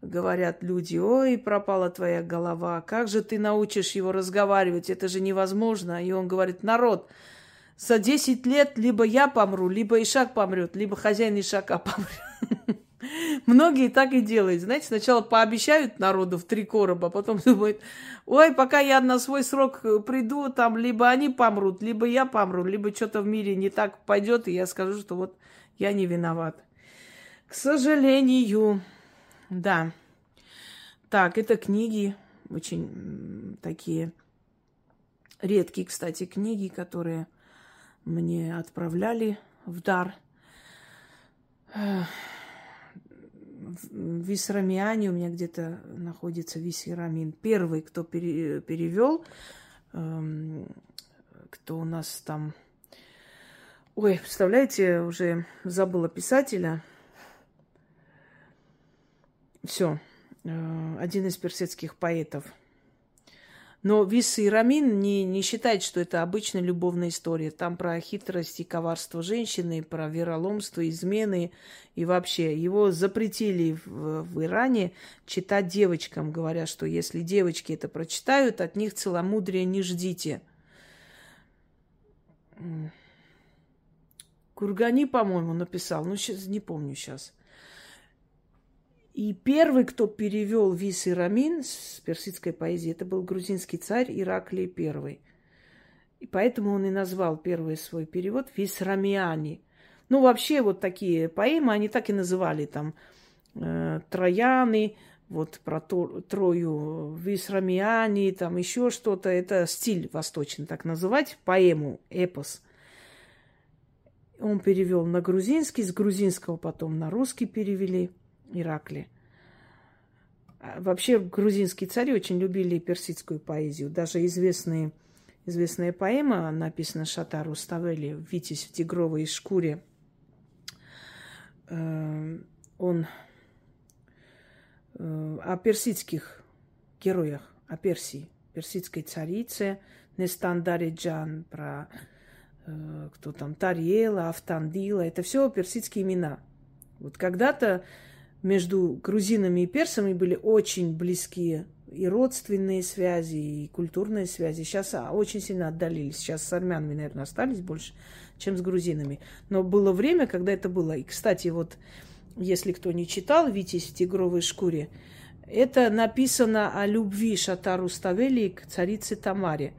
говорят люди, ой, пропала твоя голова, как же ты научишь его разговаривать, это же невозможно. И он говорит, народ, за 10 лет либо я помру, либо Ишак помрет, либо хозяин Ишака помрет. Многие так и делают. Знаете, сначала пообещают народу в три короба, потом думают, ой, пока я на свой срок э, приду, там либо они помрут, либо я помру, либо что-то в мире не так пойдет, и я скажу, что вот я не виноват. К сожалению, да. Так, это книги, очень такие редкие, кстати, книги, которые мне отправляли в дар в Висрамиане у меня где-то находится Висрамин. Первый, кто пере, перевел, эм, кто у нас там... Ой, представляете, уже забыла писателя. Все. Э, один из персидских поэтов – но Вис и Рамин не, не считает, что это обычная любовная история. Там про хитрость и коварство женщины, про вероломство, измены. И вообще, его запретили в, в Иране читать девочкам, говоря, что если девочки это прочитают, от них целомудрия не ждите. Кургани, по-моему, написал. Ну, сейчас не помню сейчас. И первый, кто перевел Вис и Рамин с персидской поэзии, это был грузинский царь Ираклий I. И поэтому он и назвал первый свой перевод Висрамиани. Ну, вообще, вот такие поэмы, они так и называли там э, Трояны, вот про Трою Висрамиани, там еще что-то. Это стиль восточный, так называть, поэму, эпос. Он перевел на грузинский, с грузинского потом на русский перевели – Иракли. А вообще грузинские цари очень любили персидскую поэзию. Даже известные, известная поэма, написана Шатару Ставели «Витязь в тигровой шкуре». Э, он э, о персидских героях, о Персии, персидской царице Нестандаре Джан, про э, кто там, Тарьела, Автандила. Это все персидские имена. Вот когда-то между грузинами и персами были очень близкие и родственные связи, и культурные связи. Сейчас а, очень сильно отдалились. Сейчас с армянами, наверное, остались больше, чем с грузинами. Но было время, когда это было. И, кстати, вот если кто не читал «Витязь в тигровой шкуре», это написано о любви Шатару Ставели к царице Тамаре.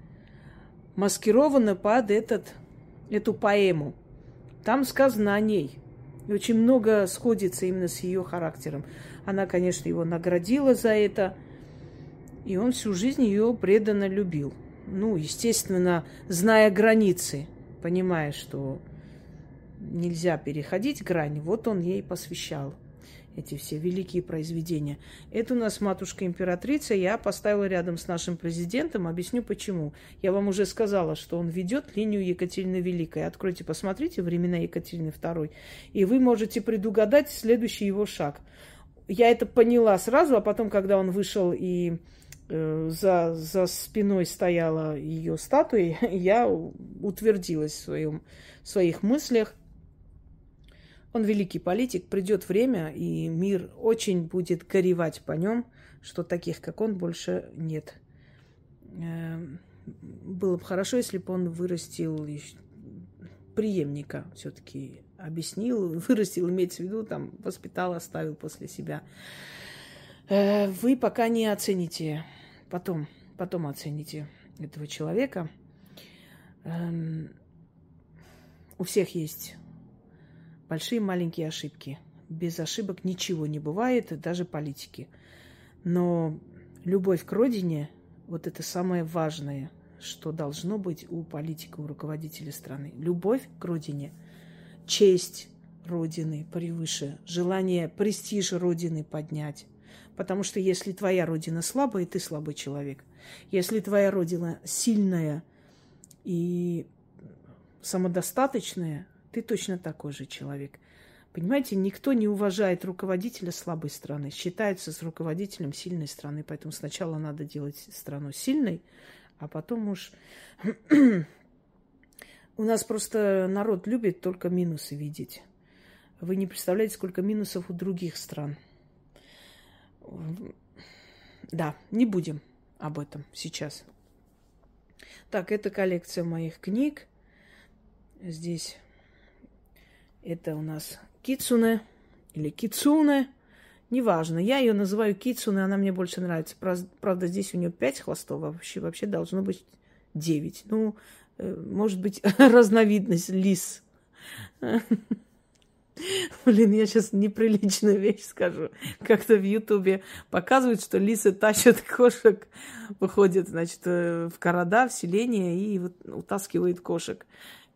Маскировано под этот, эту поэму. Там сказано о ней – И очень много сходится именно с ее характером. Она, конечно, его наградила за это, и он всю жизнь ее преданно любил. Ну, естественно, зная границы, понимая, что нельзя переходить грани, вот он ей посвящал эти все великие произведения. Это у нас матушка-императрица, я поставила рядом с нашим президентом, объясню почему. Я вам уже сказала, что он ведет линию Екатерины Великой. Откройте, посмотрите времена Екатерины II, и вы можете предугадать следующий его шаг. Я это поняла сразу, а потом, когда он вышел и э, за, за спиной стояла ее статуя, я утвердилась в, своем, в своих мыслях – он великий политик, придет время, и мир очень будет горевать по нем, что таких, как он, больше нет. Эм, было бы хорошо, если бы он вырастил преемника, все-таки объяснил, вырастил, имеется в виду, там, воспитал, оставил после себя. Э, вы пока не оцените, потом, потом оцените этого человека. Эм, у всех есть большие маленькие ошибки. Без ошибок ничего не бывает, даже политики. Но любовь к родине, вот это самое важное, что должно быть у политика, у руководителя страны. Любовь к родине, честь родины превыше, желание престиж родины поднять. Потому что если твоя родина слабая, ты слабый человек. Если твоя родина сильная и самодостаточная, ты точно такой же человек. Понимаете, никто не уважает руководителя слабой страны, считается с руководителем сильной страны. Поэтому сначала надо делать страну сильной, а потом уж... У нас просто народ любит только минусы видеть. Вы не представляете, сколько минусов у других стран. Да, не будем об этом сейчас. Так, это коллекция моих книг. Здесь это у нас Кицуне или Кицуне. Неважно. Я ее называю Кицуне, она мне больше нравится. Правда, здесь у нее пять хвостов, а вообще, вообще должно быть девять. Ну, э, может быть, разновидность лис. Блин, я сейчас неприличную вещь скажу. Как-то в Ютубе показывают, что лисы тащат кошек, выходят, значит, э, в города, в селение и вот утаскивают кошек.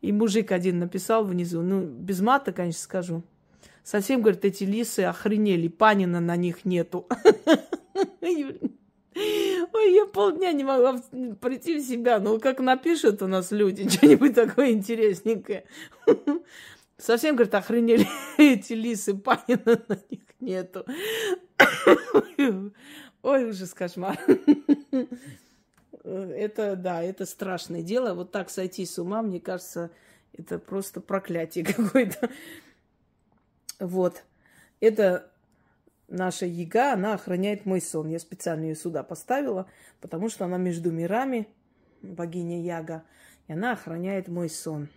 И мужик один написал внизу, ну, без мата, конечно, скажу. Совсем, говорит, эти лисы охренели, панина на них нету. Ой, я полдня не могла прийти в себя. Ну, как напишут у нас люди что-нибудь такое интересненькое. Совсем, говорит, охренели эти лисы, панина на них нету. Ой, ужас, кошмар. Э, это, да, это страшное дело. Вот так сойти с ума, мне кажется, это просто проклятие какое-то. Вот. Это наша яга, она охраняет мой сон. Я специально ее сюда поставила, потому что она между мирами, богиня Яга, и она охраняет мой сон.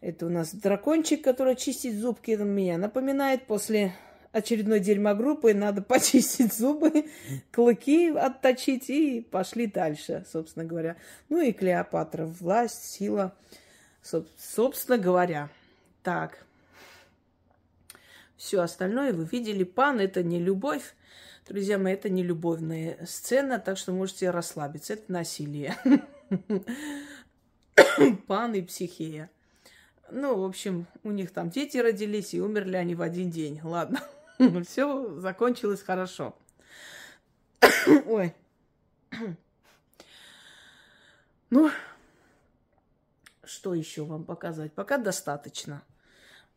Это у нас дракончик, который чистит зубки на меня. Напоминает после очередной дерьмогруппы, надо почистить зубы, клыки отточить и пошли дальше, собственно говоря. Ну и Клеопатра, власть, сила, собственно говоря. Так, все остальное вы видели. Пан – это не любовь. Друзья мои, это не любовная сцена, так что можете расслабиться. Это насилие. Пан и психея. Ну, в общем, у них там дети родились, и умерли они в один день. Ладно. Все закончилось хорошо. Ой. Ну, что еще вам показать? Пока достаточно.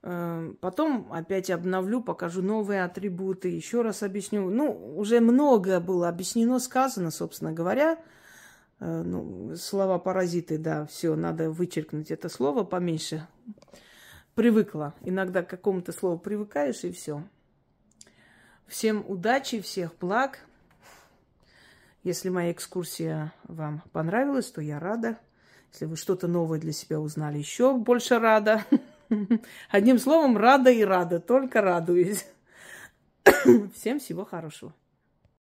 Эм, потом опять обновлю, покажу новые атрибуты, еще раз объясню. Ну, уже много было объяснено, сказано, собственно говоря. Э, ну, слова паразиты, да, все, надо вычеркнуть это слово поменьше. Привыкла. Иногда к какому-то слову привыкаешь, и все. Всем удачи, всех благ. Если моя экскурсия вам понравилась, то я рада. Если вы что-то новое для себя узнали, еще больше рада. Одним словом, рада и рада, только радуюсь. Всем всего хорошего.